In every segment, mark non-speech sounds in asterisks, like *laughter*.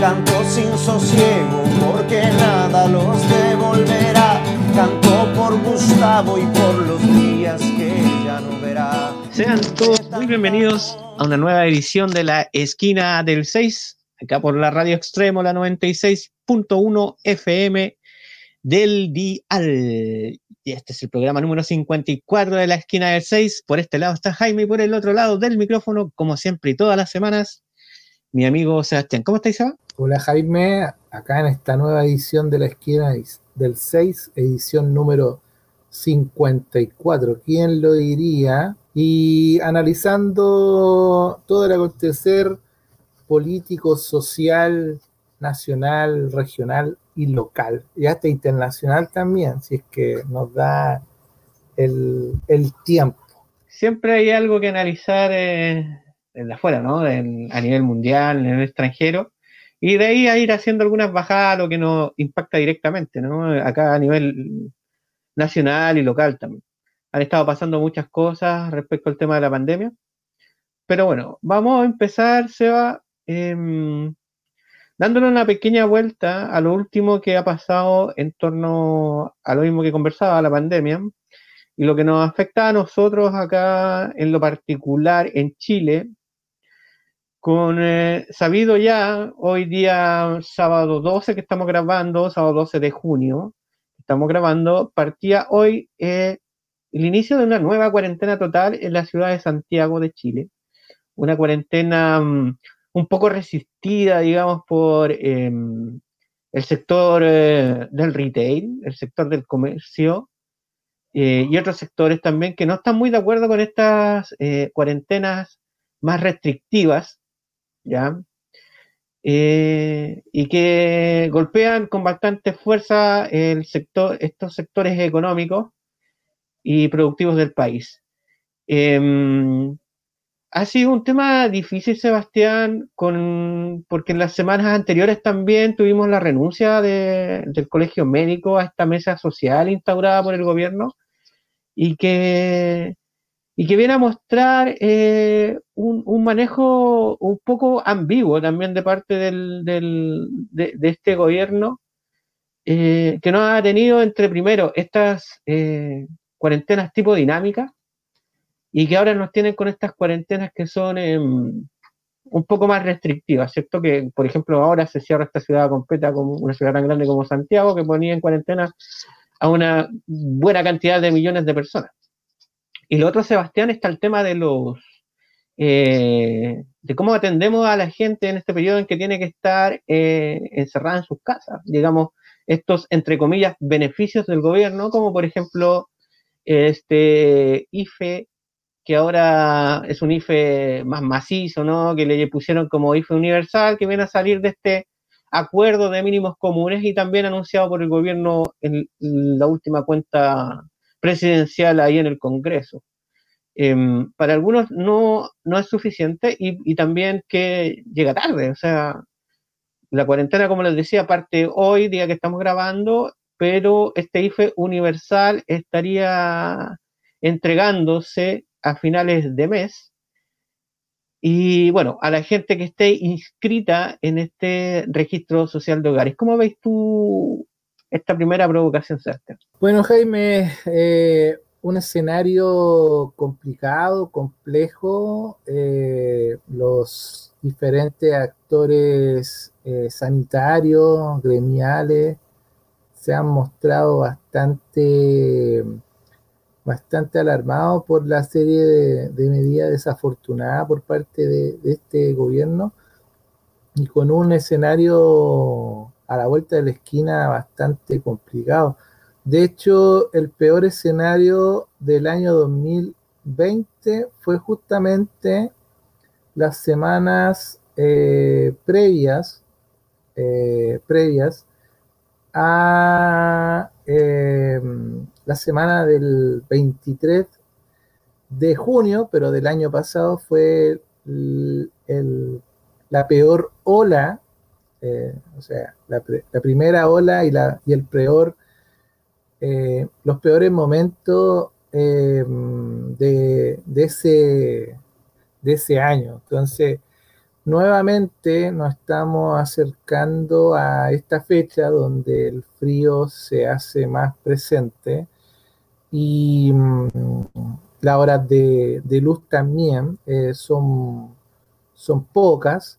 Canto sin sosiego porque nada los devolverá. Canto por Gustavo y por los días que ya no verá. Sean todos muy bienvenidos a una nueva edición de la Esquina del 6, acá por la Radio Extremo, la 96.1 FM del Dial. Y este es el programa número 54 de la Esquina del 6. Por este lado está Jaime y por el otro lado del micrófono, como siempre y todas las semanas, mi amigo Sebastián. ¿Cómo estáis, Seba? Hola Jaime, acá en esta nueva edición de la esquina del 6, edición número 54, ¿quién lo diría? Y analizando todo el acontecer político, social, nacional, regional y local, y hasta internacional también, si es que nos da el, tiempo. Siempre hay algo que analizar eh, desde afuera, ¿no? a nivel mundial, en el extranjero y de ahí a ir haciendo algunas bajadas, lo que nos impacta directamente, ¿no? Acá a nivel nacional y local también. Han estado pasando muchas cosas respecto al tema de la pandemia. Pero bueno, vamos a empezar, Seba, eh, dándole una pequeña vuelta a lo último que ha pasado en torno a lo mismo que conversaba, la pandemia, y lo que nos afecta a nosotros acá en lo particular en Chile, con eh, sabido ya, hoy día sábado 12 que estamos grabando, sábado 12 de junio, estamos grabando, partía hoy eh, el inicio de una nueva cuarentena total en la ciudad de Santiago de Chile. Una cuarentena mm, un poco resistida, digamos, por em, el sector eh, del retail, el sector del comercio y otros sectores también que no están muy de acuerdo con estas cuarentenas más restrictivas ¿ya? Eh, y que golpean con bastante fuerza el sector, estos sectores económicos y productivos del país. Em, ha sido un tema difícil, Sebastián, con, porque en las semanas anteriores también tuvimos la renuncia del Colegio Médico a esta mesa social instaurada por el gobierno y que y que viene a mostrar eh, un, manejo un poco ambiguo también de parte del, de, este gobierno, eh, que no ha tenido entre primero estas eh, cuarentenas tipo dinámica y que ahora nos tienen con estas cuarentenas que son em, un poco más restrictivas, ¿cierto? Que, por ejemplo, ahora se cierra esta ciudad completa como una ciudad tan grande como Santiago, que ponía en cuarentena a una buena cantidad de millones de personas. Y lo otro, Sebastián, está el tema de los eh, de cómo atendemos a la gente en este periodo en que tiene que estar eh, encerrada en sus casas. Digamos, estos, entre comillas, beneficios del gobierno, como por ejemplo este IFE, que ahora es un IFE más macizo, ¿no? Que le pusieron como IFE universal, que viene a salir de este acuerdo de mínimos comunes y también anunciado por el gobierno en la última cuenta presidencial ahí en el Congreso. Em, para algunos no, no es suficiente y, también que llega tarde, o sea, la cuarentena, como les decía, parte hoy, día que estamos grabando, pero este IFE universal estaría entregándose a finales de mes. Y bueno, a la gente que esté inscrita en este registro social de hogares. ¿Cómo veis tú esta primera provocación, Sebastián? Bueno, Jaime, eh, un escenario complicado, complejo. Eh, los diferentes actores eh, sanitarios, gremiales, se han mostrado bastante, bastante alarmados por la serie de, medidas desafortunadas por parte de este gobierno y con un escenario a la vuelta de la esquina bastante complicado. De hecho, el peor escenario del año 2020 fue justamente las semanas eh, previas, eh, previas a eh, la semana del 23 de junio, pero del año pasado fue la peor ola, eh, o sea, la, primera ola y, la, y el peor, eh, los peores momentos de, de, ese, año. Entonces, nuevamente nos estamos acercando a esta fecha donde el frío se hace más presente y mm, las horas de, luz también eh, son, son pocas.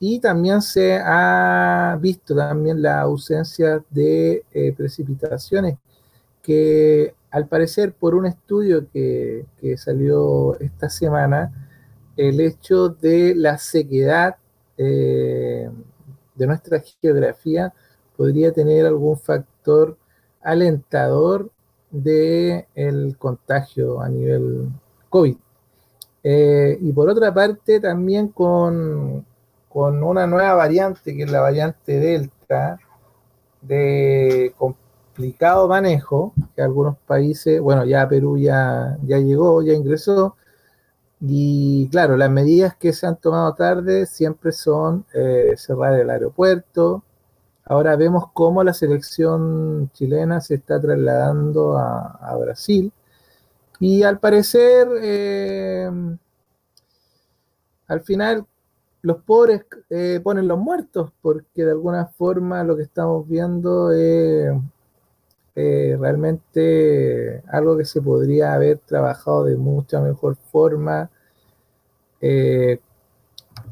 Y también se ha visto también la ausencia de eh, precipitaciones que al parecer por un estudio que, que salió esta semana, el hecho de la sequedad eh, de nuestra geografía podría tener algún factor alentador del el contagio a nivel COVID. Eh, y por otra parte, también con, con, una nueva variante, que es la variante Delta, de complicado manejo, que algunos países, bueno, ya Perú ya, ya llegó, ya ingresó, y claro, las medidas que se han tomado tarde siempre son eh, cerrar el aeropuerto. Ahora vemos cómo la selección chilena se está trasladando a, Brasil. Y al parecer, eh, al final, los pobres eh, ponen los muertos, porque de alguna forma lo que estamos viendo es realmente algo que se podría haber trabajado de mucha mejor forma, eh,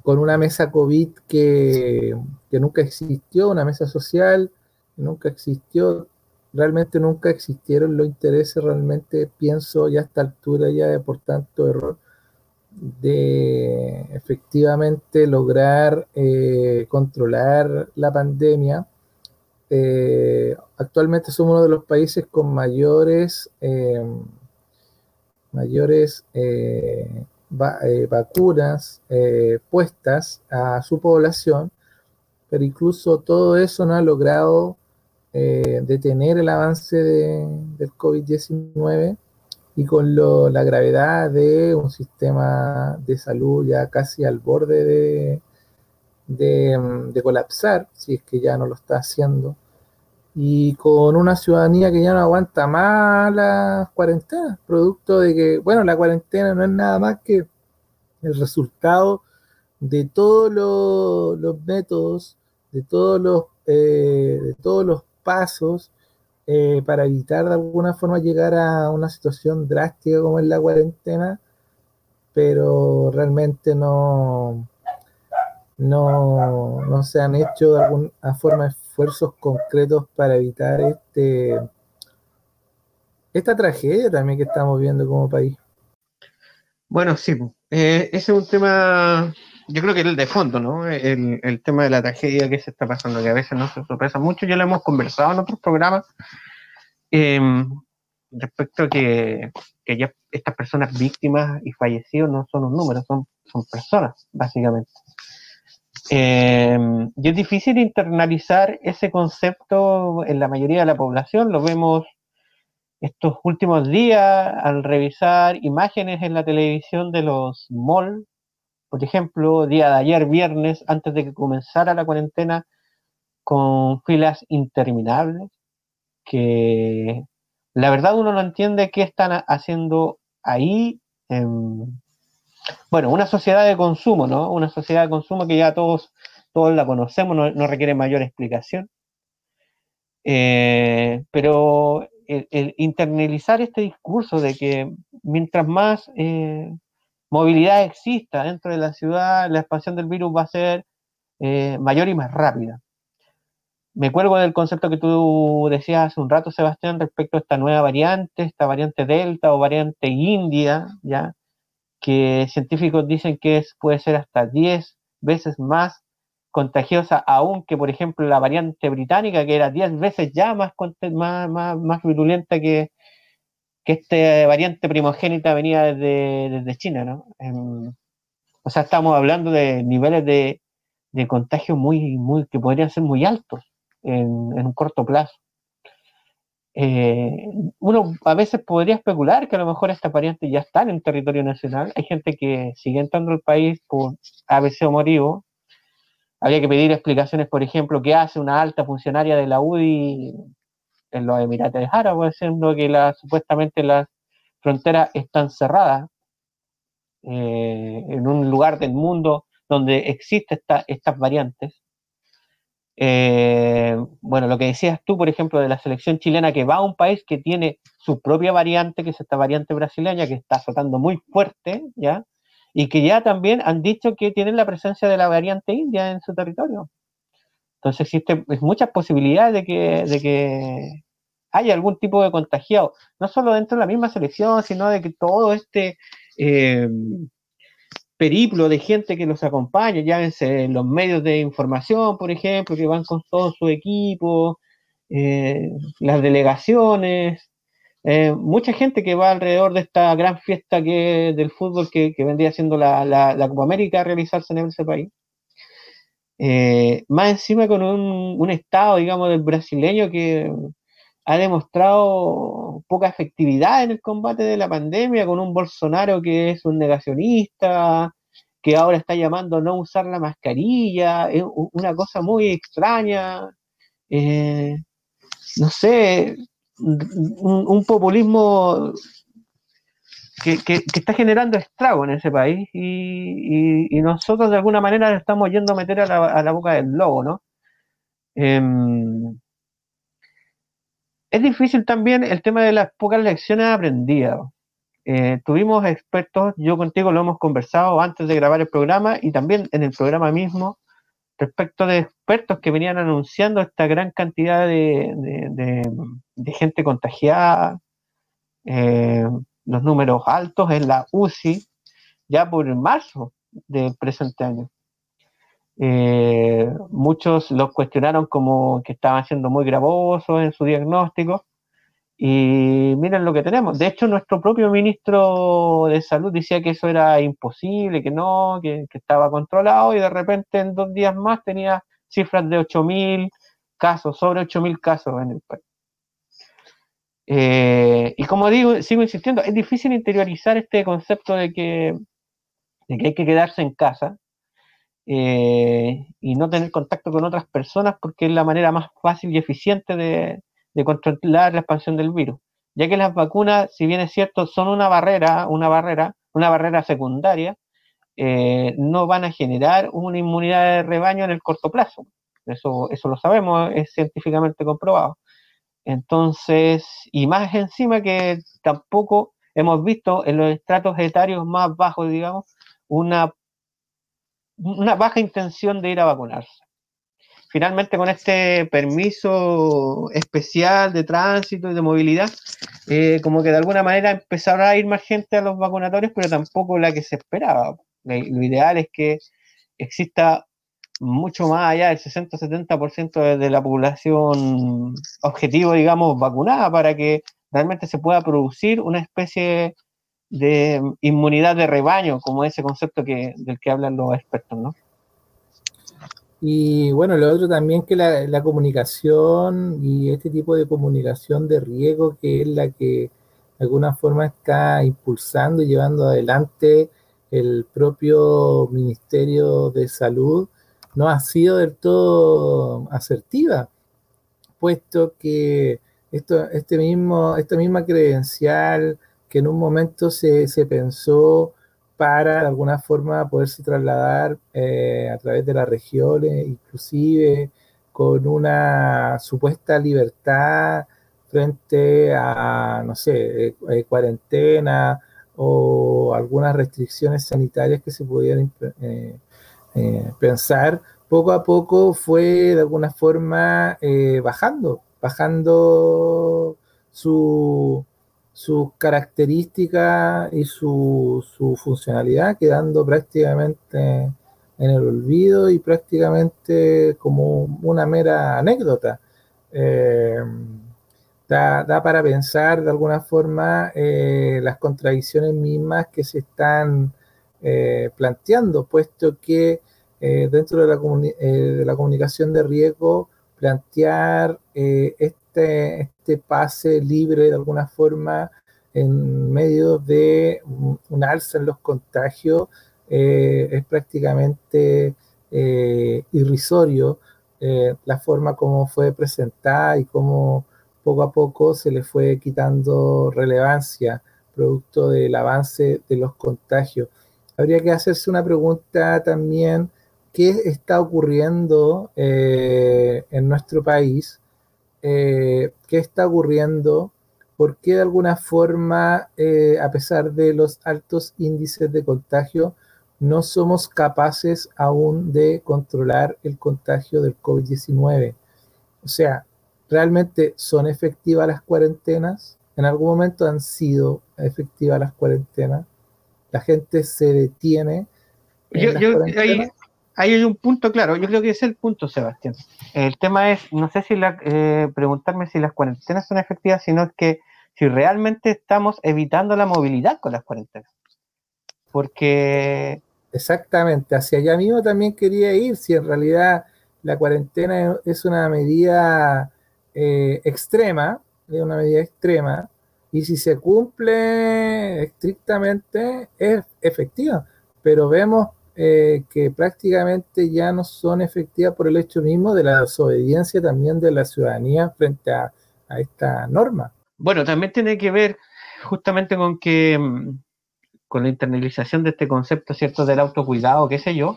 con una mesa COVID que, nunca existió, una mesa social que nunca existió, realmente nunca existieron los intereses, realmente pienso ya a esta altura ya de por tanto error de efectivamente lograr eh, controlar la pandemia. Eh, actualmente somos uno de los países con mayores, eh, mayores eh, vacunas puestas a su población, pero incluso todo eso no ha logrado detener el avance del COVID-19 y con la gravedad de un sistema de salud ya casi al borde de, de, colapsar, si es que ya no lo está haciendo, y con una ciudadanía que ya no aguanta más las cuarentenas, producto de que, bueno, la cuarentena no es nada más que el resultado de todos los, métodos, de todos los, eh, de todos los pasos eh, para evitar de alguna forma llegar a una situación drástica como es la cuarentena, pero realmente no, no, no se han hecho de alguna forma esfuerzos concretos para evitar este esta tragedia también que estamos viendo como país. Bueno, sí, eh, ese es un tema, yo creo que el de fondo, ¿no? El, tema de la tragedia que se está pasando, que a veces nos sorpresa mucho, ya lo hemos conversado en otros programas, em, respecto a que, ya estas personas víctimas y fallecidos no son un número, son, son personas, básicamente. Eh, y es difícil internalizar ese concepto en la mayoría de la población. Lo vemos estos últimos días al revisar imágenes en la televisión de los malls. Por ejemplo, día de ayer, viernes, antes de que comenzara la cuarentena, con filas interminables, que la verdad uno no entiende qué están haciendo ahí. Bueno, una sociedad de consumo, ¿no? Una sociedad de consumo que ya todos, todos la conocemos, no, requiere mayor explicación. Eh, pero el, internalizar este discurso de que mientras más eh, movilidad exista dentro de la ciudad, la expansión del virus va a ser eh, mayor y más rápida. Me cuelgo del concepto que tú decías hace un rato, Sebastián, respecto a esta nueva variante, esta variante Delta o variante India, ¿ya? que científicos dicen que es, puede ser hasta 10 veces más contagiosa aún que, por ejemplo, la variante británica, que era 10 veces ya más, más, más, más virulenta que, que esta variante primogénita venía desde, desde China, ¿no? Em, o sea, estamos hablando de niveles de, de contagio muy, muy, que podrían ser muy altos en, un corto plazo. Eh, uno a veces podría especular que a lo mejor estas variantes ya están en territorio nacional. Hay gente que sigue entrando al país por ABC o motivo. Habría que pedir explicaciones, por ejemplo, qué hace una alta funcionaria de la UDI en los Emiratos Árabes, diciendo que la, supuestamente las fronteras están cerradas eh, en un lugar del mundo donde existen estas variantes. Eh, bueno, lo que decías tú, por ejemplo, de la selección chilena que va a un país que tiene su propia variante, que es esta variante brasileña, que está azotando muy fuerte, ¿ya? Y que ya también han dicho que tienen la presencia de la variante india en su territorio. Entonces existen muchas posibilidades de que, de que haya algún tipo de contagiado, no solo dentro de la misma selección, sino de que todo este eh, periplo de gente que los acompaña, llámense los medios de información, por ejemplo, que van con todo su equipo, eh, las delegaciones, eh, mucha gente que va alrededor de esta gran fiesta que del fútbol que, vendría siendo la, Copa América a realizarse en ese país. Más encima con un, un, estado, digamos, del brasileño que ha demostrado poca efectividad en el combate de la pandemia, con un Bolsonaro que es un negacionista, que ahora está llamando a no usar la mascarilla, es una cosa muy extraña, eh, no sé, un, populismo que, está generando estrago en ese país y, nosotros de alguna manera estamos yendo a meter a la, boca del lobo, ¿no? Em, es difícil también el tema de las pocas lecciones aprendidas. Eh, tuvimos expertos, yo contigo lo hemos conversado antes de grabar el programa y también en el programa mismo, respecto de expertos que venían anunciando esta gran cantidad de, gente contagiada, eh, los números altos en la UCI, ya por marzo del presente año. Eh, muchos los cuestionaron como que estaban siendo muy gravosos en su diagnóstico. Y miren lo que tenemos. De hecho, nuestro propio ministro de Salud decía que eso era imposible, que no, que, estaba controlado y de repente en dos días más tenía cifras de 8.000 casos, sobre 8.000 casos en el país. Eh, y como digo, sigo insistiendo, es difícil interiorizar este concepto de que, hay que quedarse en casa, eh, y no tener contacto con otras personas porque es la manera más fácil y eficiente de, controlar la expansión del virus. Ya que las vacunas, si bien es cierto, son una barrera, una barrera, una barrera secundaria, eh, no van a generar una inmunidad de rebaño en el corto plazo. Eso, eso lo sabemos, es científicamente comprobado. Entonces, y más encima que tampoco hemos visto en los estratos etarios más bajos, digamos, una una baja intención de ir a vacunarse. Finalmente, con este permiso especial de tránsito y de movilidad, eh, como que de alguna manera empezará a ir más gente a los vacunatorios, pero tampoco la que se esperaba. Lo ideal es que exista mucho más allá del 60-70% de la población objetivo, digamos, vacunada para que realmente se pueda producir una especie de inmunidad de rebaño, como ese concepto que, del que hablan los expertos, ¿no? Y bueno, lo otro también que la, comunicación y este tipo de comunicación de riesgo, que es la que de alguna forma está impulsando y llevando adelante el propio Ministerio de Salud, no ha sido del todo asertiva, puesto que esto, este mismo, esta misma credencial que en un momento se, pensó para de alguna forma poderse trasladar eh, a través de las regiones, inclusive con una supuesta libertad frente a, no sé, eh, eh, cuarentena o algunas restricciones sanitarias que se pudieran pensar, poco a poco fue de alguna forma bajando, bajando su, sus características y su, funcionalidad, quedando prácticamente en el olvido y prácticamente como una mera anécdota. Eh, da, para pensar de alguna forma eh, las contradicciones mismas que se están eh, planteando, puesto que dentro de la, de la comunicación de riesgo plantear eh, este, este pase libre de alguna forma en medio de un, alza en los contagios eh, es prácticamente eh, irrisorio la forma como fue presentada y cómo poco a poco se le fue quitando relevancia producto del avance de los contagios. Habría que hacerse una pregunta también qué está ocurriendo eh, en nuestro país, eh, qué está ocurriendo, por qué de alguna forma, eh, a pesar de los altos índices de contagio, no somos capaces aún de controlar el contagio del COVID-19. O sea, ¿realmente son efectivas las cuarentenas? ¿En algún momento han sido efectivas las cuarentenas? ¿La gente se detiene? yo, hay un punto claro, yo creo que ese es el punto, Sebastián. El tema es, no sé si la, eh, preguntarme si las cuarentenas son efectivas, sino que si realmente estamos evitando la movilidad con las cuarentenas. Porque... Exactamente, hacia allá mismo también quería ir, si en realidad la cuarentena es una medida eh, extrema, es una medida extrema, y si se cumple estrictamente es efectiva, pero vemos eh, que prácticamente ya no son efectivas por el hecho mismo de la desobediencia también de la ciudadanía frente a, esta norma. Bueno, también tiene que ver justamente con que mm, con la internalización de este concepto, ¿cierto?, del autocuidado, qué sé yo,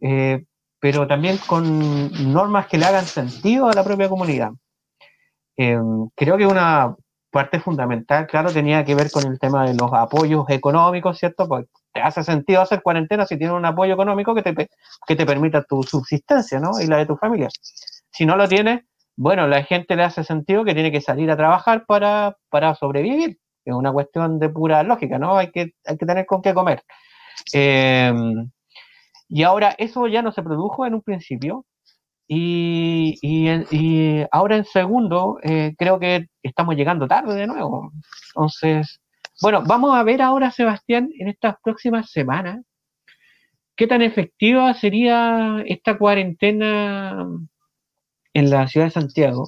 eh, pero también con normas que le hagan sentido a la propia comunidad. Eh, creo que una parte fundamental, claro, tenía que ver con el tema de los apoyos económicos, ¿cierto? Pues te hace sentido hacer cuarentena si tienes un apoyo económico que te, que te permita tu subsistencia, ¿no? Y la de tu familia. Si no lo tienes, bueno, la gente le hace sentido que tiene que salir a trabajar para, para sobrevivir. Es una cuestión de pura lógica, ¿no? Hay que, hay que tener con qué comer. Em, y ahora eso ya no se produjo en un principio. Y, y, ahora en segundo, eh, creo que estamos llegando tarde de nuevo. Entonces, bueno, vamos a ver ahora, Sebastián, en estas próximas semanas, qué tan efectiva sería esta cuarentena en la ciudad de Santiago,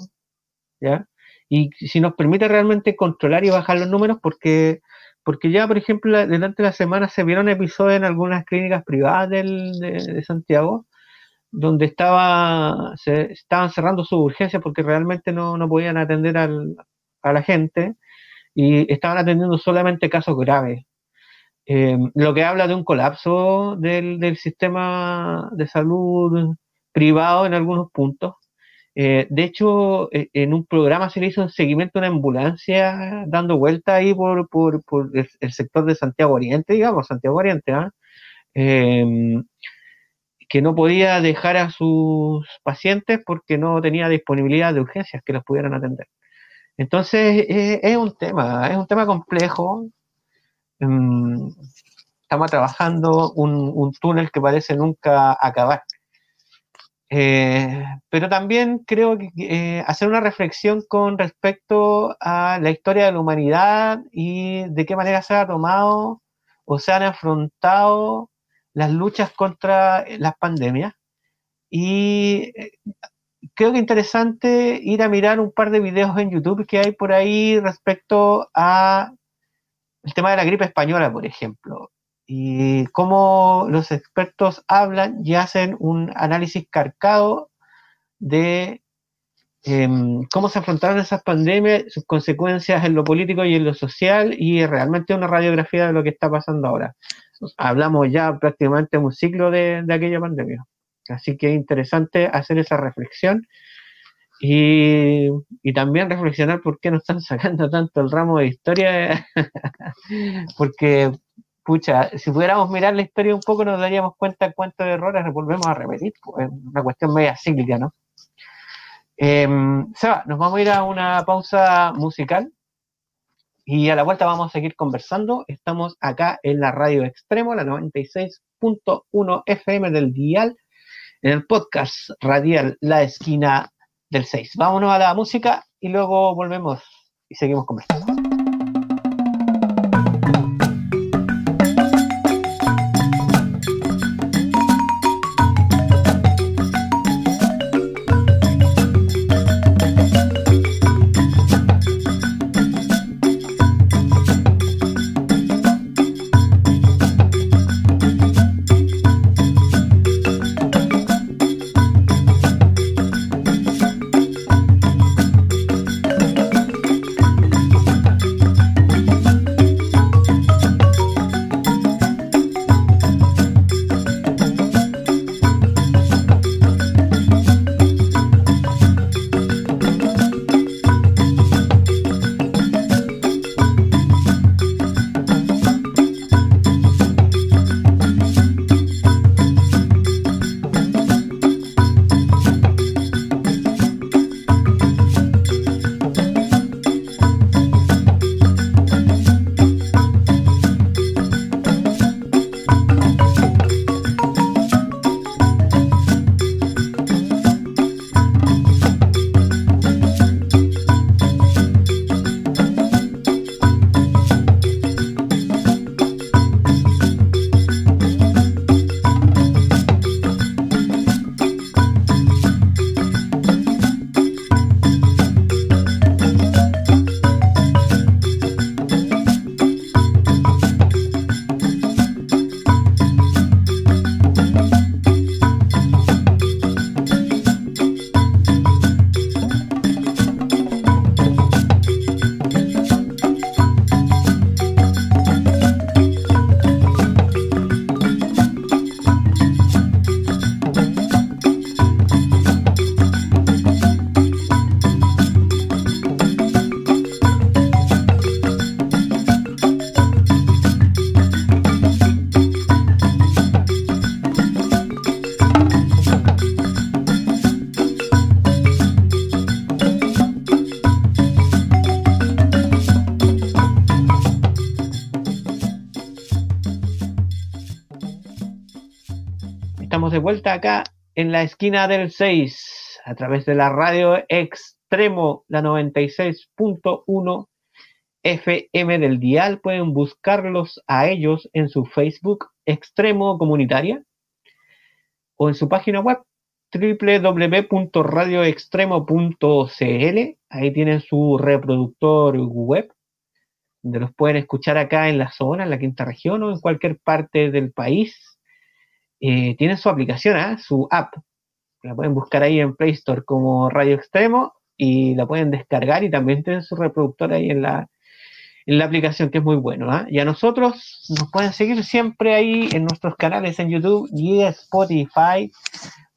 ¿ya? Y si nos permite realmente controlar y bajar los números, porque, porque ya, por ejemplo, durante la semana se vieron episodios en algunas clínicas privadas de, Santiago, donde estaba, se estaban cerrando sus urgencias porque realmente no, no podían atender al, a la gente y estaban atendiendo solamente casos graves. Eh, lo que habla de un colapso del, sistema de salud privado en algunos puntos. Eh, de hecho, eh, en un programa se le hizo un seguimiento a una ambulancia dando vuelta ahí por, el, sector de Santiago Oriente, digamos, Santiago Oriente, ¿ah? Em, que no podía dejar a sus pacientes porque no tenía disponibilidad de urgencias que los pudieran atender. Entonces, eh, es un tema, es un tema complejo. Mm, estamos trabajando un, túnel que parece nunca acabar. Eh, pero también creo que eh, hacer una reflexión con respecto a la historia de la humanidad y de qué manera se ha tomado o se han afrontado las luchas contra las pandemias y creo que interesante ir a mirar un par de videos en YouTube que hay por ahí respecto a el tema de la gripe española, por ejemplo, y cómo los expertos hablan y hacen un análisis carcado de em, cómo se afrontaron esas pandemias, sus consecuencias en lo político y en lo social, y realmente una radiografía de lo que está pasando ahora. Hablamos ya prácticamente de un ciclo de aquella pandemia. Así que es interesante hacer esa reflexión y, también reflexionar por qué no están *laughs* sacando tanto el ramo de historia, *laughs* porque, pucha, si pudiéramos mirar la historia un poco nos daríamos cuenta cuántos errores volvemos a repetir, pues, es una cuestión media cíclica, ¿no? Em, Seba, nos vamos a ir a una pausa musical y a la vuelta vamos a seguir conversando. Estamos acá en la radio extremo, la 96.1 FM del dial en el podcast radial La Esquina del 6. Vámonos a la música y luego volvemos y seguimos conversando. Vuelta acá en la esquina del 6 a través de la radio Extremo, la 96.1 FM del Dial. Pueden buscarlos a ellos en su Facebook Extremo Comunitaria o en su página web www.radioextremo.cl. Ahí tienen su reproductor web, donde los pueden escuchar acá en la zona, en la quinta región o en cualquier parte del país eh, tienen su aplicación, ¿ah? su app. La pueden buscar ahí en Play Store como Radio Extremo y la pueden descargar y también tienen su reproductor ahí en la, en la aplicación, que es muy bueno. ¿ah? Y a nosotros nos pueden seguir siempre ahí en nuestros canales en YouTube y Spotify.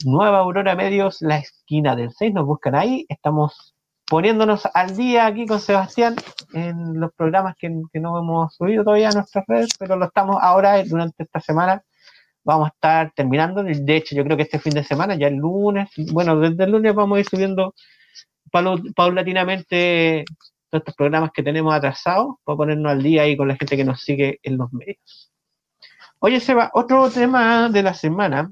Nueva Aurora Medios, la esquina del 6, nos buscan ahí. Estamos poniéndonos al día aquí con Sebastián en los programas que, que no hemos subido todavía a nuestras redes, pero lo estamos ahora durante esta semana vamos a estar terminando. De hecho, yo creo que este fin de semana, ya el lunes, bueno, desde el lunes vamos a ir subiendo paulatinamente todos estos programas que tenemos atrasados para ponernos al día ahí con la gente que nos sigue en los medios. Oye, Seba, otro tema de la semana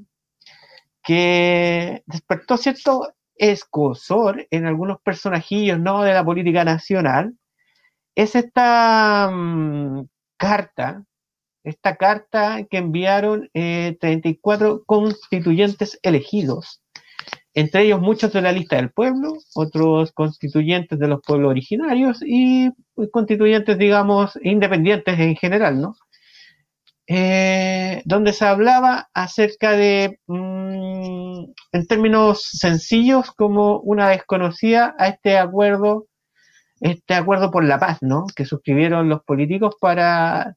que despertó cierto escosor en algunos personajillos ¿no? de la política nacional es esta mm, carta esta carta que enviaron 34 eh, constituyentes elegidos, entre ellos muchos de la lista del pueblo, otros constituyentes de los pueblos originarios y pues, constituyentes, digamos, independientes en general, ¿no? Eh, donde se hablaba acerca de, mm, en términos sencillos, como una desconocida a este acuerdo, este acuerdo por la paz, ¿no? Que suscribieron los políticos para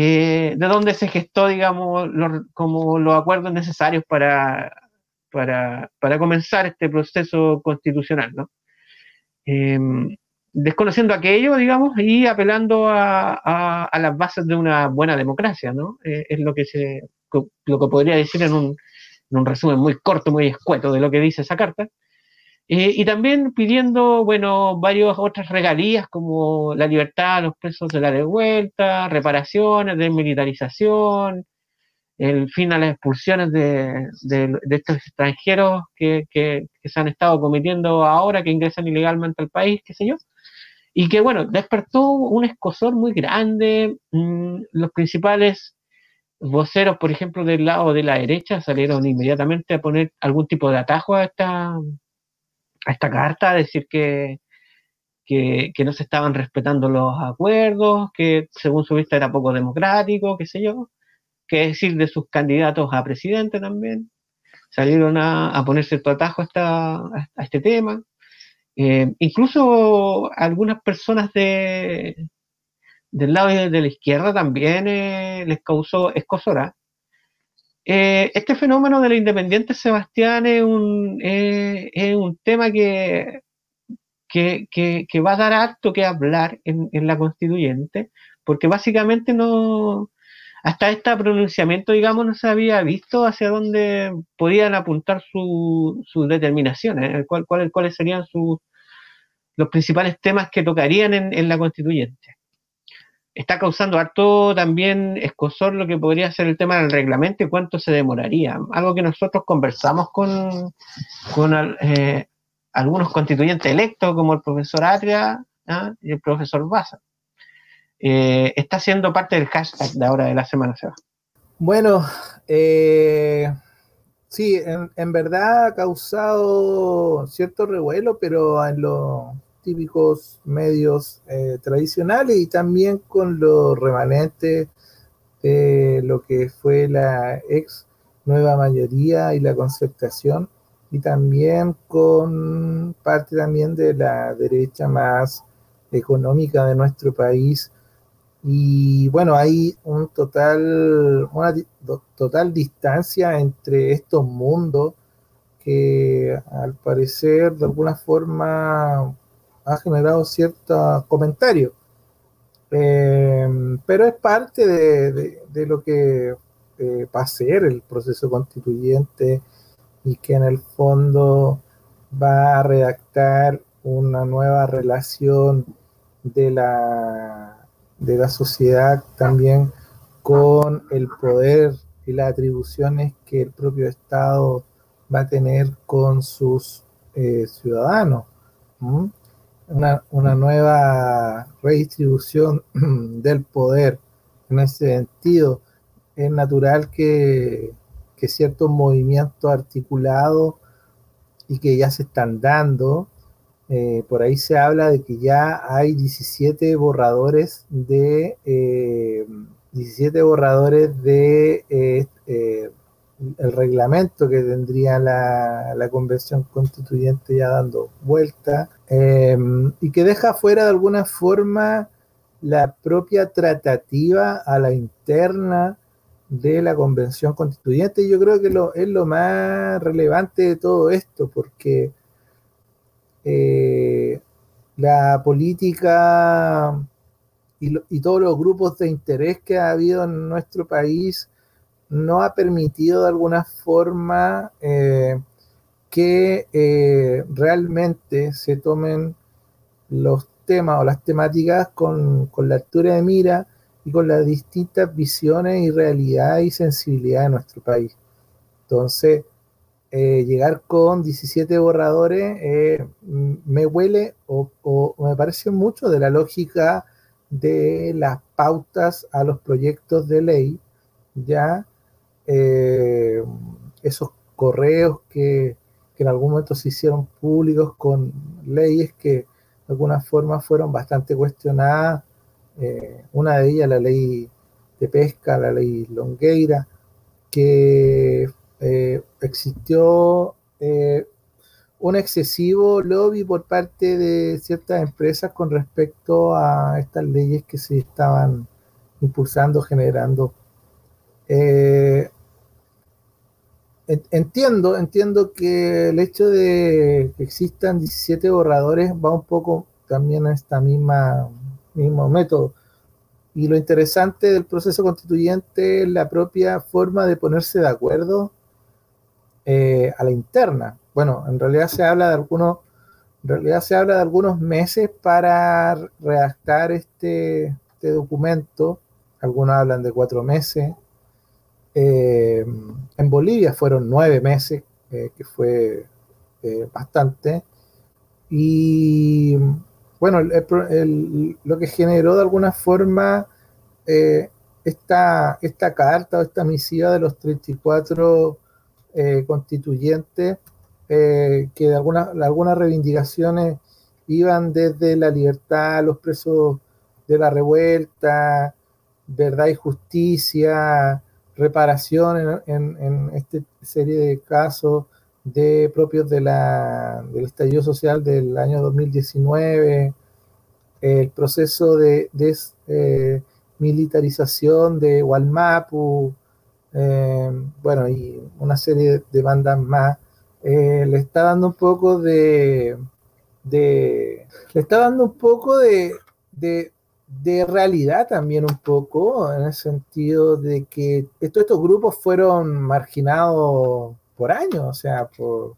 eh, de dónde se gestó, digamos, como los acuerdos necesarios para, para, comenzar este proceso constitucional, ¿no? Em, desconociendo aquello, digamos, y apelando a, las bases de una buena democracia, ¿no? Eh, es lo que se, lo que podría decir en un, en un resumen muy corto, muy escueto de lo que dice esa carta. Eh, y también pidiendo, bueno, varias otras regalías como la libertad a los presos de la devuelta, reparaciones, desmilitarización, el fin a las expulsiones de, estos extranjeros que, se han estado cometiendo ahora, que ingresan ilegalmente al país, qué sé yo. Y que, bueno, despertó un escosor muy grande. Mm, los principales voceros, por ejemplo, del lado de la derecha, salieron inmediatamente a poner algún tipo de atajo a esta a esta carta, decir que, que, no se estaban respetando los acuerdos, que según su vista era poco democrático, qué sé yo, que decir de sus candidatos a presidente también. Salieron a, a poner cierto atajo esta, a este tema. Eh, incluso algunas personas de, del lado de, la izquierda también eh, les causó escosora eh, este fenómeno de la independiente Sebastián es un, eh, es un tema que, que, va a dar harto que hablar en, la constituyente, porque básicamente no, hasta este pronunciamiento, digamos, no se había visto hacia dónde podían apuntar sus determinaciones, cuál, cuáles serían sus, los principales temas que tocarían en, en la constituyente está causando harto también escosor lo que podría ser el tema del reglamento y cuánto se demoraría. Algo que nosotros conversamos con, eh, algunos constituyentes electos, como el profesor Atria ¿ah? y el profesor Baza. Eh, está siendo parte del hashtag de ahora de la semana, Seba. Bueno, eh, sí, en, en, verdad ha causado cierto revuelo, pero en lo típicos medios eh, tradicionales y también con los remanentes de lo que fue la ex nueva mayoría y la concertación y también con parte también de la derecha más económica de nuestro país. Y bueno hay un total una total distancia entre estos mundos que al parecer de alguna forma ha generado cierto comentario. Eh, pero es parte de, lo que eh, va a ser el proceso constituyente y que en el fondo va a redactar una nueva relación de la, de la sociedad también con el poder y las atribuciones que el propio Estado va a tener con sus eh, ciudadanos. Una, una, nueva redistribución *clears throat* del poder en ese sentido. Es natural que, que ciertos movimientos articulados y que ya se están dando, eh, por ahí se habla de que ya hay 17 borradores de 17 eh, borradores de eh, el reglamento que tendría la, la, convención constituyente ya dando vuelta y que deja fuera de alguna forma la propia tratativa a la interna de la convención constituyente. Y yo creo que lo, es lo más relevante de todo esto porque eh, la política y, todos los grupos de interés que ha habido en nuestro país no ha permitido de alguna forma eh, que eh, realmente se tomen los temas o las temáticas con, con la altura de mira y con las distintas visiones y realidad y sensibilidad de nuestro país. Entonces, eh, llegar con 17 borradores eh, me huele o, me parece mucho de la lógica de las pautas a los proyectos de ley, ya esos correos que, que, en algún momento se hicieron públicos con leyes que de alguna forma fueron bastante cuestionadas, una de ellas la ley de pesca, la ley Longueira, que eh, existió eh, un excesivo lobby por parte de ciertas empresas con respecto a estas leyes que se estaban impulsando, generando. Eh, entiendo, entiendo que el hecho de que existan 17 borradores va un poco también a esta misma mismo método. Y lo interesante del proceso constituyente es la propia forma de ponerse de acuerdo eh, a la interna. Bueno, en realidad se habla de algunos, en realidad se habla de algunos meses para redactar este, este documento. Algunos hablan de cuatro meses. Eh, en Bolivia fueron nueve meses, eh, que fue bastante. Y bueno, lo que generó de alguna forma esta, esta carta o esta misiva de los 34 eh, constituyente eh, que de algunas reivindicaciones iban desde la libertad los presos de la revuelta, verdad y justicia, reparación en, esta serie de casos de propios de la, del estallido social del año 2019, el proceso de desmilitarización de Walmapu, eh, bueno, y una serie de bandas más, eh, le está dando un poco de, le está dando un poco de, de, realidad también un poco, en el sentido de que estos, estos grupos fueron marginados por años, o sea, por,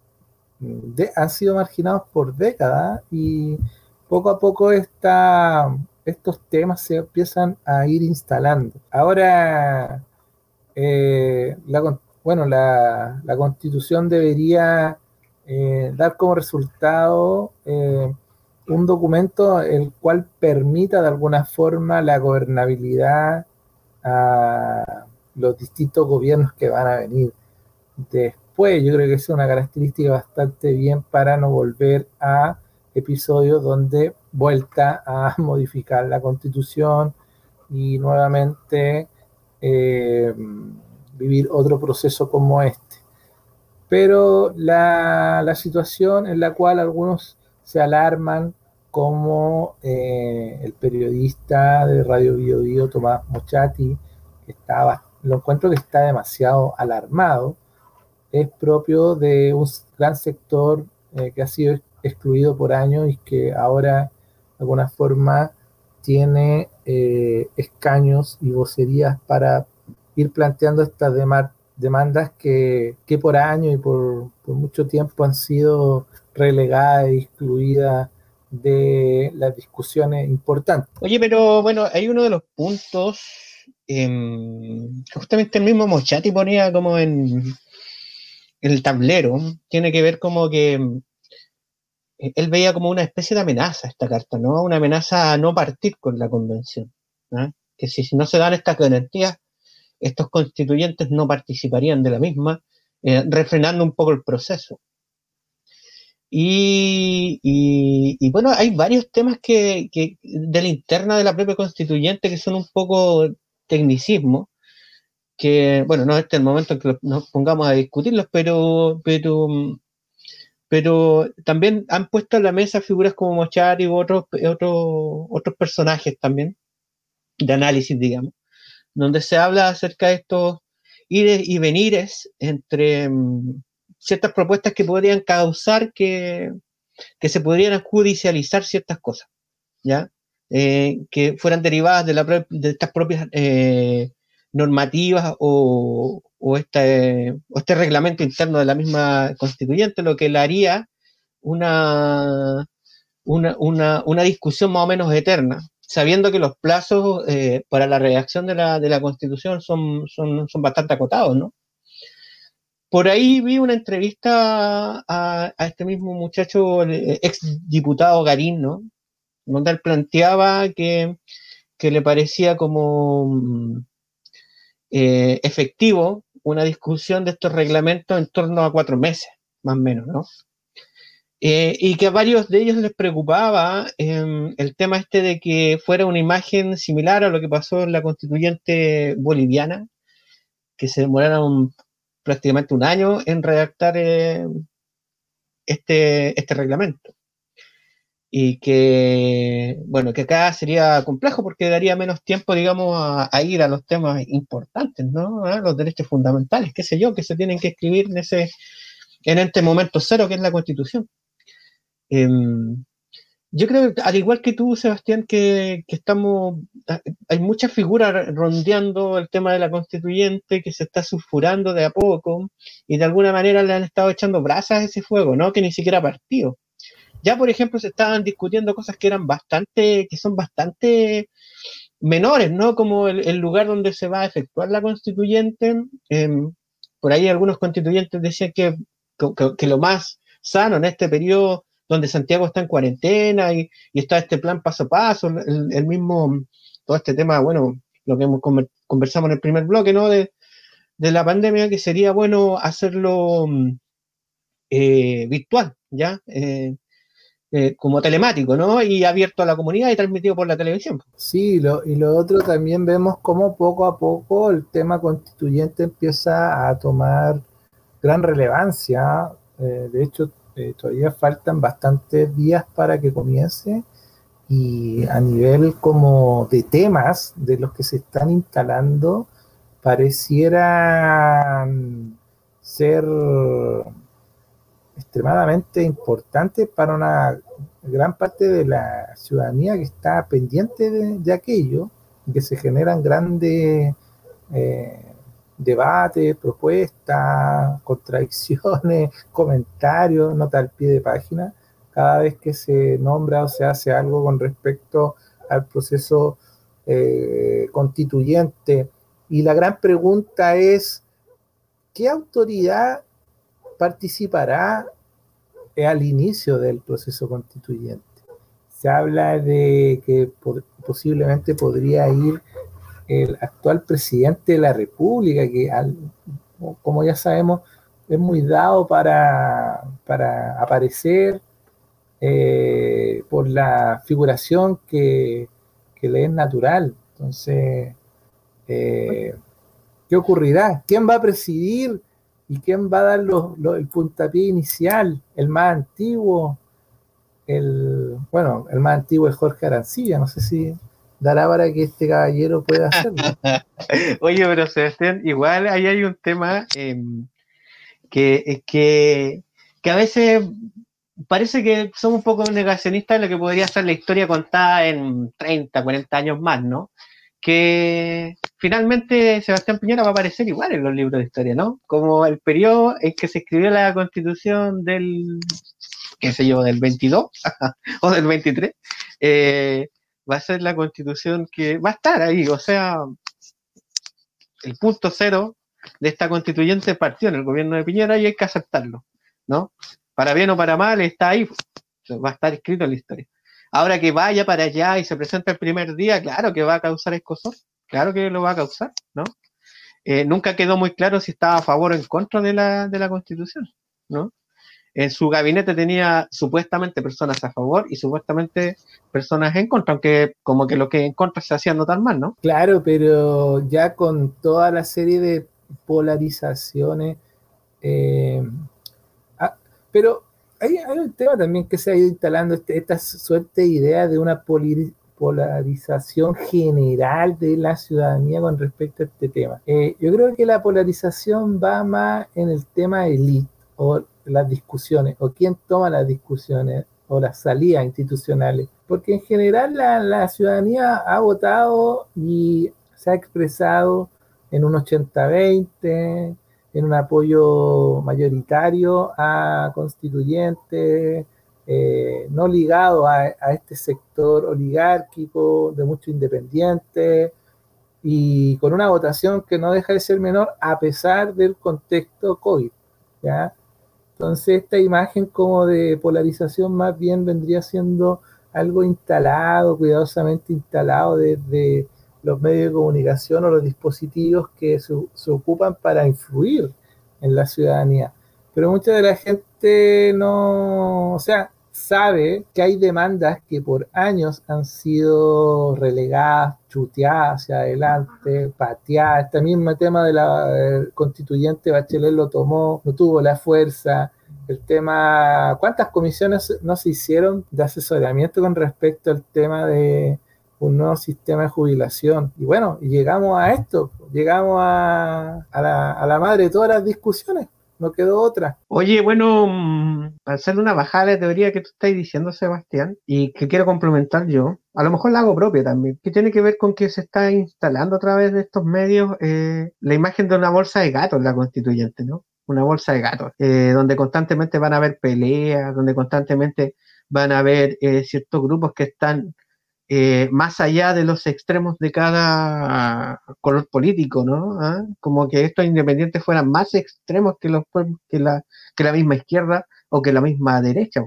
han sido marginados por décadas y poco a poco está, estos temas se empiezan a ir instalando. Ahora, eh, la, bueno, la, constitución debería eh, dar como resultado eh, un documento el cual permita de alguna forma la gobernabilidad a los distintos gobiernos que van a venir después. Yo creo que es una característica bastante bien para no volver a episodios donde vuelta a *laughs* modificar la constitución y nuevamente eh, vivir otro proceso como este. Pero la, situación en la cual algunos se alarman, como eh, el periodista de Radio Bio, Bio Tomás Mochati, que estaba, lo encuentro que está demasiado alarmado, es propio de un gran sector eh, que ha sido excluido por años y que ahora de alguna forma tiene eh, escaños y vocerías para ir planteando estas demandas que, por años y por, mucho tiempo han sido relegadas e excluidas de las discusiones importantes. Oye, pero bueno, hay uno de los puntos em, justamente el mismo Mochati ponía como en, el tablero, tiene que ver como que em, él veía como una especie de amenaza esta carta, ¿no? Una amenaza a no partir con la convención. Que si, no se dan estas garantías, estos constituyentes no participarían de la misma, eh, refrenando un poco el proceso. Y, bueno, hay varios temas que, de la interna de la propia constituyente que son un poco tecnicismo, que, bueno, no es este el momento en que nos pongamos a discutirlos, pero, pero, pero también han puesto en la mesa figuras como Mochari u otros, otros, otros personajes también, de análisis, digamos, donde se habla acerca de estos ires y venires entre mm, ciertas propuestas que podrían causar que, se podrían judicializar ciertas cosas, ¿ya? Eh, que fueran derivadas de, la, de estas propias eh, normativas o, este, o, este, reglamento interno de la misma constituyente, lo que le haría una, una, una, discusión más o menos eterna, sabiendo que los plazos eh, para la redacción de la, de la constitución son, son, son bastante acotados, ¿no? Por ahí vi una entrevista a, este mismo muchacho, el ex diputado Garín, ¿no? Donde él planteaba que, le parecía como mm, eh, efectivo una discusión de estos reglamentos en torno a cuatro meses, más o menos, ¿no? Eh, y que a varios de ellos les preocupaba em, el tema este de que fuera una imagen similar a lo que pasó en la constituyente boliviana, que se demorara un prácticamente un año en redactar eh, este, este reglamento. Y que, bueno, que acá sería complejo porque daría menos tiempo, digamos, a, ir a los temas importantes, ¿no? Los derechos fundamentales, qué sé yo, que se tienen que escribir en ese, en este momento cero que es la Constitución. Em, yo creo, al igual que tú, Sebastián, que, estamos, hay muchas figuras rondeando el tema de la constituyente que se está sulfurando de a poco y de alguna manera le han estado echando brasas a ese fuego, ¿no? Que ni siquiera partió. Ya, por ejemplo, se estaban discutiendo cosas que eran bastante, que son bastante menores, ¿no? Como el, lugar donde se va a efectuar la constituyente. Em, por ahí algunos constituyentes decían que, que lo más sano en este periodo donde Santiago está en cuarentena y, está este plan paso a paso, el, mismo, todo este tema, bueno, lo que hemos conversamos en el primer bloque, ¿no? De, la pandemia, que sería bueno hacerlo eh, virtual, ¿ya? Eh, eh, como telemático, ¿no? Y abierto a la comunidad y transmitido por la televisión. Sí, y lo otro también vemos cómo poco a poco el tema constituyente empieza a tomar gran relevancia. de hecho, eh, todavía faltan bastantes días para que comience y a nivel como de temas de los que se están instalando pareciera ser extremadamente importante para una gran parte de la ciudadanía que está pendiente de, aquello, que se generan grandes eh, debate, propuestas, *laughs* contradicciones, *laughs* comentarios, nota al pie de página, cada vez que se nombra o se hace algo con respecto al proceso eh, constituyente. Y la gran pregunta es, ¿qué autoridad participará al inicio del proceso constituyente? Se habla de que posiblemente podría ir el actual presidente de la República, que como ya sabemos es muy dado para, para aparecer eh, por la figuración que, le es natural. Entonces, eh, ¿qué ocurrirá? ¿Quién va a presidir y quién va a dar el puntapié inicial? ¿El más antiguo? El, bueno, el más antiguo es Jorge Arancilla, no sé si dará para que este caballero pueda hacerlo. *laughs* Oye, pero Sebastián, igual ahí hay un tema em, que, que, que a veces parece que somos un poco negacionistas de lo que podría ser la historia contada en 30, 40 años más, ¿no? Que finalmente Sebastián Piñera va a aparecer igual en los libros de historia, ¿no? Como el periodo en que se escribió la constitución del, qué sé yo, del 22 *laughs* o del 23, eh, va a ser la constitución que va a estar ahí, o sea, el punto cero de esta constituyente partió en el gobierno de Piñera y hay que aceptarlo, ¿no? Para bien o para mal está ahí, va a estar escrito en la historia. Ahora que vaya para allá y se presenta el primer día, claro que va a causar escosor, claro que lo va a causar, ¿no? Eh, nunca quedó muy claro si estaba a favor o en contra de la, de la constitución, ¿no? En su gabinete tenía supuestamente personas a favor y supuestamente personas en contra, aunque como que lo que en contra se hacía notar mal, ¿no? Claro, pero ya con toda la serie de polarizaciones, eh, ah, pero hay, un tema también que se ha ido instalando, este, esta suerte de idea de una polarización general de la ciudadanía con respecto a este tema. Eh, yo creo que la polarización va más en el tema elite o las discusiones, o quién toma las discusiones o las salidas institucionales, porque en general la, ciudadanía ha votado y se ha expresado en un 80-20, en un apoyo mayoritario a constituyentes, eh, no ligado a, a, este sector oligárquico de muchos independientes y con una votación que no deja de ser menor a pesar del contexto COVID. ¿ya? Entonces esta imagen como de polarización más bien vendría siendo algo instalado, cuidadosamente instalado desde los medios de comunicación o los dispositivos que se, se, ocupan para influir en la ciudadanía. Pero mucha de la gente no, o sea, sabe que hay demandas que por años han sido relegadas, chuteadas hacia adelante, pateadas. Este mismo tema de la constituyente Bachelet lo tomó, no tuvo la fuerza. El tema, ¿cuántas comisiones no se hicieron de asesoramiento con respecto al tema de un nuevo sistema de jubilación? Y bueno, llegamos a esto, llegamos a, a, la, a la madre de todas las discusiones no quedó otra. Oye, bueno, mm, para hacer una bajada de teoría que tú estás diciendo, Sebastián, y que quiero complementar yo, a lo mejor la hago propia también, que tiene que ver con que se está instalando a través de estos medios eh, la imagen de una bolsa de gatos la constituyente, ¿no? Una bolsa de gatos, eh, donde constantemente van a haber peleas, donde constantemente van a haber eh, ciertos grupos que están eh, más allá de los extremos de cada color político, ¿no? ¿Ah? Como que estos independientes fueran más extremos que, los, que, la, que la misma izquierda o que la misma derecha.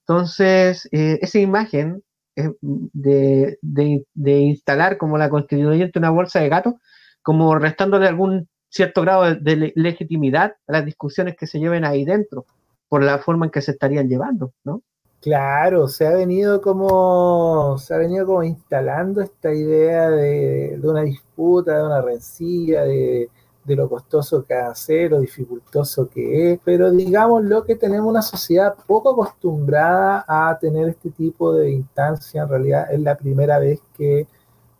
Entonces, eh, esa imagen eh, de, de, instalar como la constituyente una bolsa de gato, como restándole algún cierto grado de, legitimidad a las discusiones que se lleven ahí dentro, por la forma en que se estarían llevando, ¿no? Claro, se ha venido como se ha venido como instalando esta idea de, una disputa, de una rencilla, de, lo costoso que hacer, lo dificultoso que es, pero digamos lo que tenemos una sociedad poco acostumbrada a tener este tipo de instancia, en realidad es la primera vez que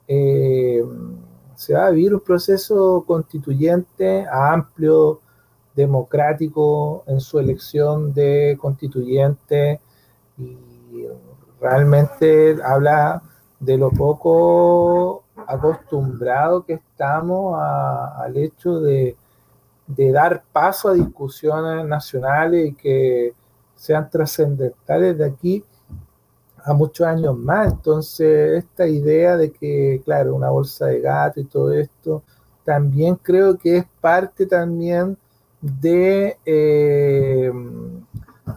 eh, se va a vivir un proceso constituyente amplio, democrático en su elección de constituyente y realmente habla de lo poco acostumbrado que estamos al hecho de, dar paso a discusiones nacionales y que sean trascendentales de aquí a muchos años más. Entonces, esta idea de que, claro, una bolsa de gato y todo esto, también creo que es parte también de eh,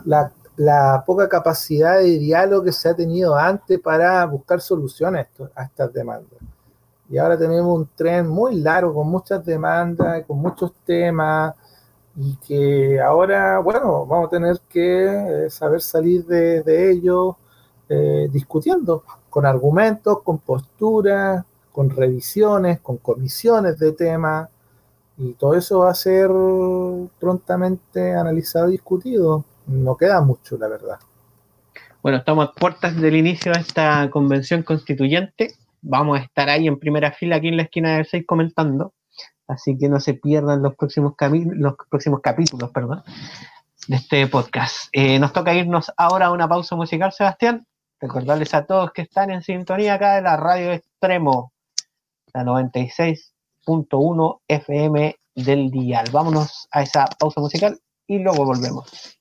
la la poca capacidad de diálogo que se ha tenido antes para buscar soluciones a estas demandas. Y ahora tenemos un tren muy largo con muchas demandas, con muchos temas, y que ahora, bueno, vamos a tener que eh, saber salir de, de ello eh, discutiendo, con argumentos, con posturas, con revisiones, con comisiones de temas, y todo eso va a ser prontamente analizado y discutido no queda mucho, la verdad. Bueno, estamos a puertas del inicio de esta convención constituyente. Vamos a estar ahí en primera fila, aquí en la esquina del 6, comentando. Así que no se pierdan los próximos, los próximos capítulos perdón, de este podcast. Eh, nos toca irnos ahora a una pausa musical, Sebastián. Recordarles a todos que están en sintonía acá de la radio extremo, la 96.1 FM del dial. Vámonos a esa pausa musical y luego volvemos.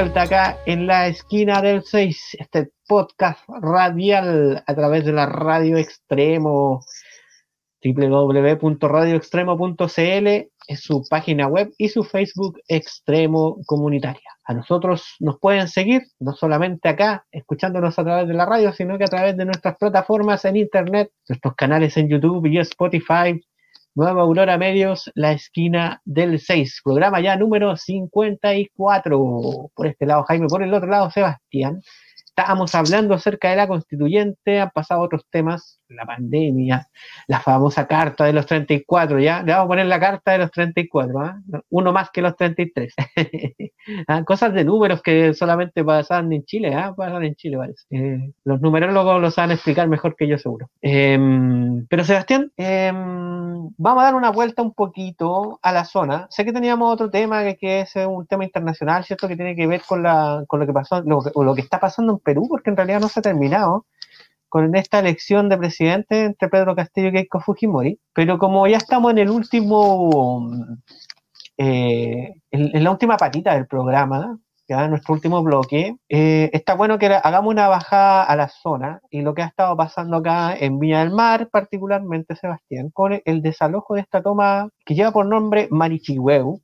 Vuelta acá en la esquina del 6, este podcast radial a través de la radio extremo www.radioextremo.cl es su página web y su Facebook Extremo Comunitaria. A nosotros nos pueden seguir no solamente acá, escuchándonos a través de la radio, sino que a través de nuestras plataformas en Internet, nuestros canales en YouTube y Spotify, Nueva Aurora Medios, la esquina del 6, programa ya número 54. Por este lado Jaime, por el otro lado Sebastián. Estábamos hablando acerca de la constituyente, han pasado otros temas, la pandemia, la famosa carta de los 34, ¿ya? Le vamos a poner la carta de los 34, ¿ah? uno más que los 33. *laughs* ¿Ah? Cosas de números que solamente pasan en Chile, ¿ah? pasan en Chile, parece. Eh, los numerólogos lo saben explicar mejor que yo, seguro. Em, pero Sebastián, em, vamos a dar una vuelta un poquito a la zona. Sé que teníamos otro tema que, que es un tema internacional, ¿cierto? Que tiene que ver con, la, con lo que pasó, lo, lo que está pasando en Perú, porque en realidad no se ha terminado con esta elección de presidente entre Pedro Castillo y Keiko Fujimori, pero como ya estamos en el último, eh, en, la última patita del programa, ya en nuestro último bloque, eh, está bueno que hagamos una bajada a la zona y lo que ha estado pasando acá en Viña del Mar, particularmente Sebastián, con el desalojo de esta toma que lleva por nombre Marichihueu,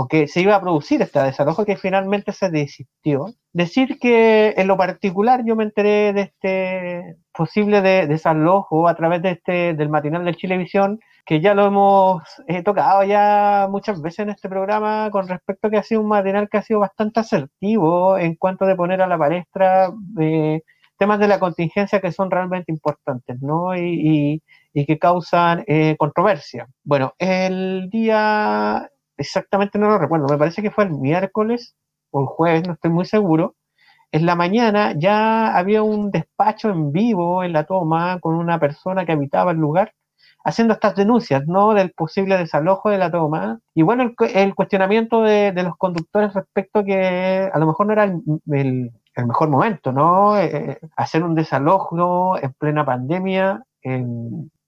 o que se iba a producir este desalojo que finalmente se desistió. Decir que en lo particular yo me enteré de este posible de, desalojo a través de este del matinal de Chilevisión, que ya lo hemos eh, tocado ya muchas veces en este programa con respecto a que ha sido un matinal que ha sido bastante asertivo en cuanto de poner a la palestra eh, temas de la contingencia que son realmente importantes, ¿no? Y, y, que causan eh, controversia. Bueno, el día exactamente no lo recuerdo, me parece que fue el miércoles o el jueves, no estoy muy seguro. En la mañana ya había un despacho en vivo en la toma con una persona que habitaba el lugar haciendo estas denuncias, ¿no? Del posible desalojo de la toma. Y bueno, el, cuestionamiento de, los conductores respecto a que a lo mejor no era el, mejor momento, ¿no? Eh, eh, hacer un desalojo en plena pandemia,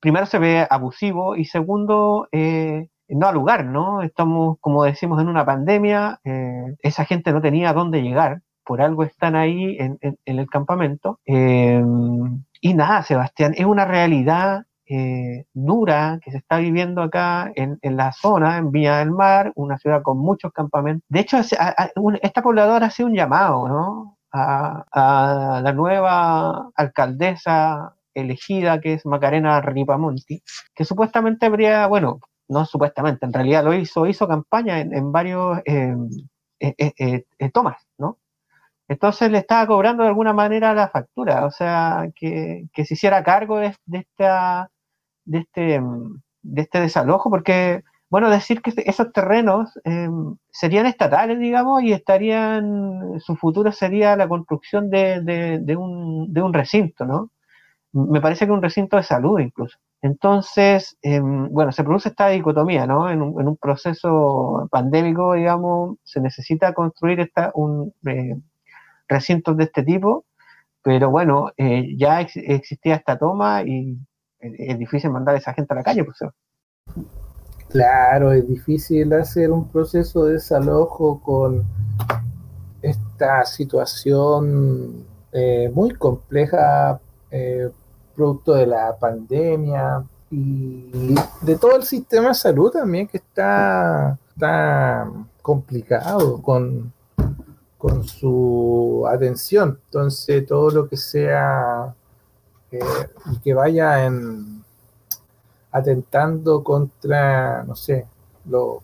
primero se ve abusivo y segundo, eh, no al lugar, ¿no? Estamos, como decimos, en una pandemia, eh, esa gente no tenía dónde llegar, por algo están ahí en, el campamento. Eh, y nada, Sebastián, es una realidad eh, dura que se está viviendo acá en, la zona, en Villa del Mar, una ciudad con muchos campamentos. De hecho, esta pobladora hace un llamado, ¿no? A, a la nueva alcaldesa elegida, que es Macarena Ripamonti, que supuestamente habría, bueno, no supuestamente, en realidad lo hizo, hizo campaña en, varios eh, eh, eh, tomas, ¿no? Entonces le estaba cobrando de alguna manera la factura, o sea, que, se hiciera cargo de, esta, de, este, de este desalojo, porque, bueno, decir que esos terrenos serían estatales, digamos, y estarían, su futuro sería la construcción de, un, de un recinto, ¿no? Me parece que un recinto de salud incluso. Entonces, em, bueno, se produce esta dicotomía, ¿no? En un, proceso pandémico, digamos, se necesita construir esta, un eh, recintos de este tipo, pero bueno, eh, ya existía esta toma y es difícil mandar a esa gente a la calle, profesor. Claro, es difícil hacer un proceso de desalojo con esta situación eh, muy compleja producto de la pandemia y de todo el sistema de salud también que está, está complicado con, con su atención. Entonces, todo lo que sea eh, que vaya en atentando contra, no sé, los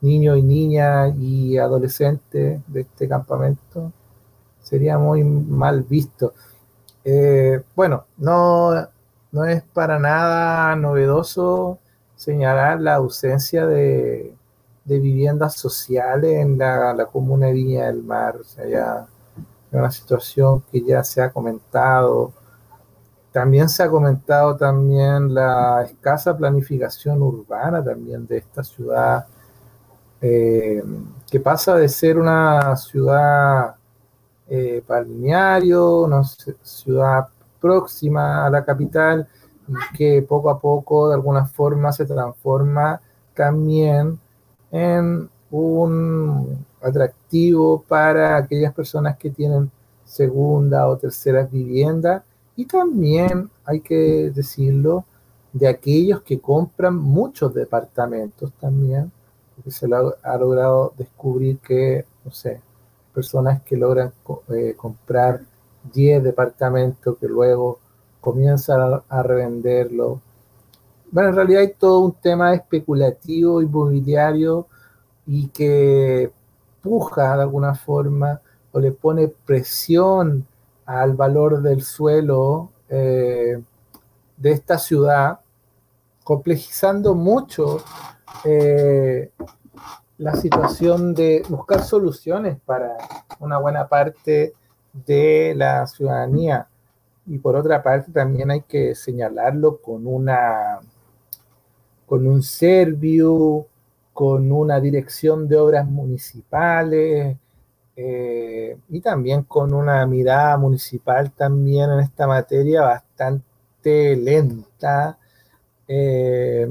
niños y niñas y adolescentes de este campamento sería muy mal visto. Eh, bueno, no, no es para nada novedoso señalar la ausencia de, viviendas sociales en la, comuna de Viña del Mar. O ya es una situación que ya se ha comentado. También se ha comentado también la escasa planificación urbana también de esta ciudad, eh, que pasa de ser una ciudad eh, balneario, una ciudad próxima a la capital que poco a poco de alguna forma se transforma también en un atractivo para aquellas personas que tienen segunda o tercera vivienda. Y también hay que decirlo de aquellos que compran muchos departamentos también, porque se ha logrado descubrir que, no sé, personas que logran eh, comprar 10 departamentos que luego comienzan a, revenderlo. Bueno, en realidad hay todo un tema especulativo, inmobiliario, y que puja de alguna forma o le pone presión al valor del suelo eh, de esta ciudad, complejizando mucho eh, la situación de buscar soluciones para una buena parte de la ciudadanía. Y por otra parte también hay que señalarlo con una con un servio con una dirección de obras municipales eh, y también con una mirada municipal también en esta materia bastante lenta, eh,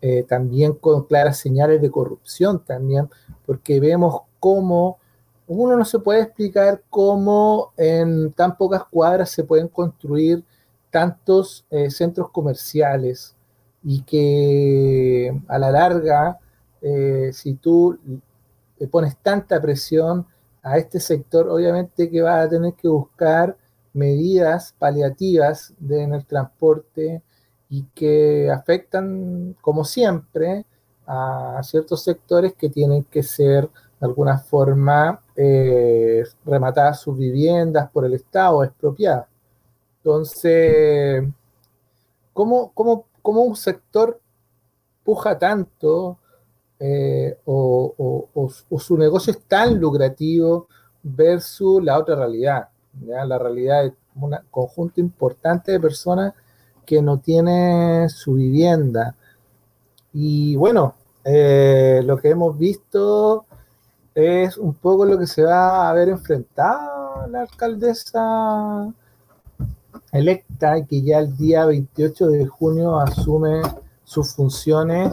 eh, también con claras señales de corrupción también, porque vemos cómo uno no se puede explicar cómo en tan pocas cuadras se pueden construir tantos centros comerciales y que a la larga eh, si tú pones tanta presión a este sector, obviamente que va a tener que buscar medidas paliativas en el transporte y que afectan, como siempre, a ciertos sectores que tienen que ser de alguna forma eh, rematadas sus viviendas por el Estado, expropiadas. Entonces, ¿cómo, cómo, cómo un sector puja tanto eh, o, su negocio es tan lucrativo versus la otra realidad. La realidad es un conjunto importante de personas que no tiene su vivienda. Y bueno, eh, lo que hemos visto es un poco lo que se va a ver enfrentado la alcaldesa electa, que ya el día 28 de junio asume sus funciones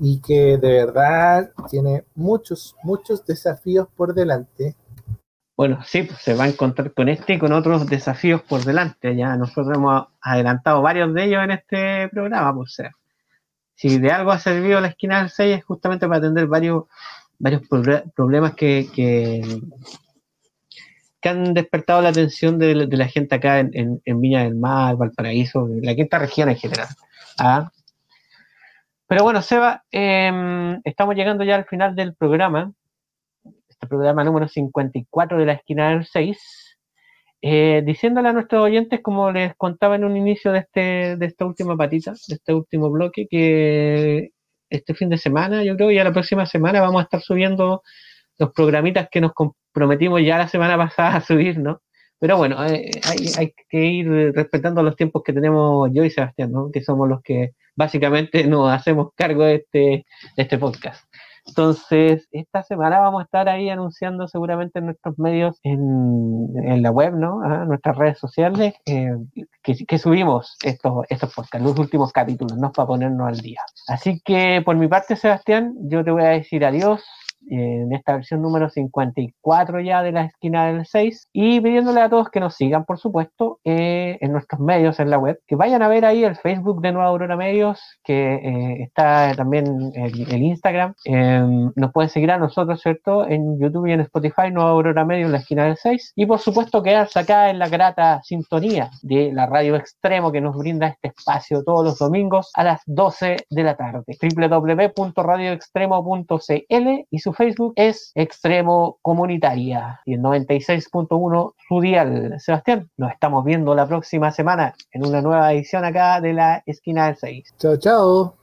y que de verdad tiene muchos, muchos desafíos por delante. Bueno, sí, pues se va a encontrar con este y con otros desafíos por delante. Ya nosotros hemos adelantado varios de ellos en este programa, pues ser. Si de algo ha servido la esquina del 6 es justamente para atender varios, varios problemas que, que, han despertado la atención de, la gente acá en, en, Viña del Mar, Valparaíso, la quinta región en general. ¿ah? Pero bueno, Seba, em, estamos llegando ya al final del programa, programa número 54 de la esquina del 6, eh, diciéndole a nuestros oyentes, como les contaba en un inicio de, este, de esta última patita, de este último bloque, que este fin de semana, yo creo, y a la próxima semana vamos a estar subiendo los programitas que nos comprometimos ya la semana pasada a subir, ¿no? Pero bueno, eh, hay, hay, que ir respetando los tiempos que tenemos yo y Sebastián, ¿no? Que somos los que básicamente nos hacemos cargo de este, de este podcast. Entonces, esta semana vamos a estar ahí anunciando seguramente en nuestros medios, en, en la web, ¿no? A nuestras redes sociales, eh, que, que, subimos estos, estos podcasts, los últimos capítulos, ¿no? Para ponernos al día. Así que, por mi parte, Sebastián, yo te voy a decir adiós en esta versión número 54 ya de la esquina del 6 y pidiéndole a todos que nos sigan por supuesto eh, en nuestros medios en la web que vayan a ver ahí el Facebook de Nueva Aurora Medios que eh, está también el, el Instagram. Em, nos pueden seguir a nosotros cierto en YouTube y en Spotify Nueva Aurora Medios en la esquina del 6 y por supuesto quedarse acá en la grata sintonía de la radio extremo que nos brinda este espacio todos los domingos a las 12 de la tarde. www.radioextremo.cl y Facebook es Extremo Comunitaria y el 96.1 su dial. Sebastián, nos estamos viendo la próxima semana en una nueva edición acá de la esquina del 6. Chao, chao.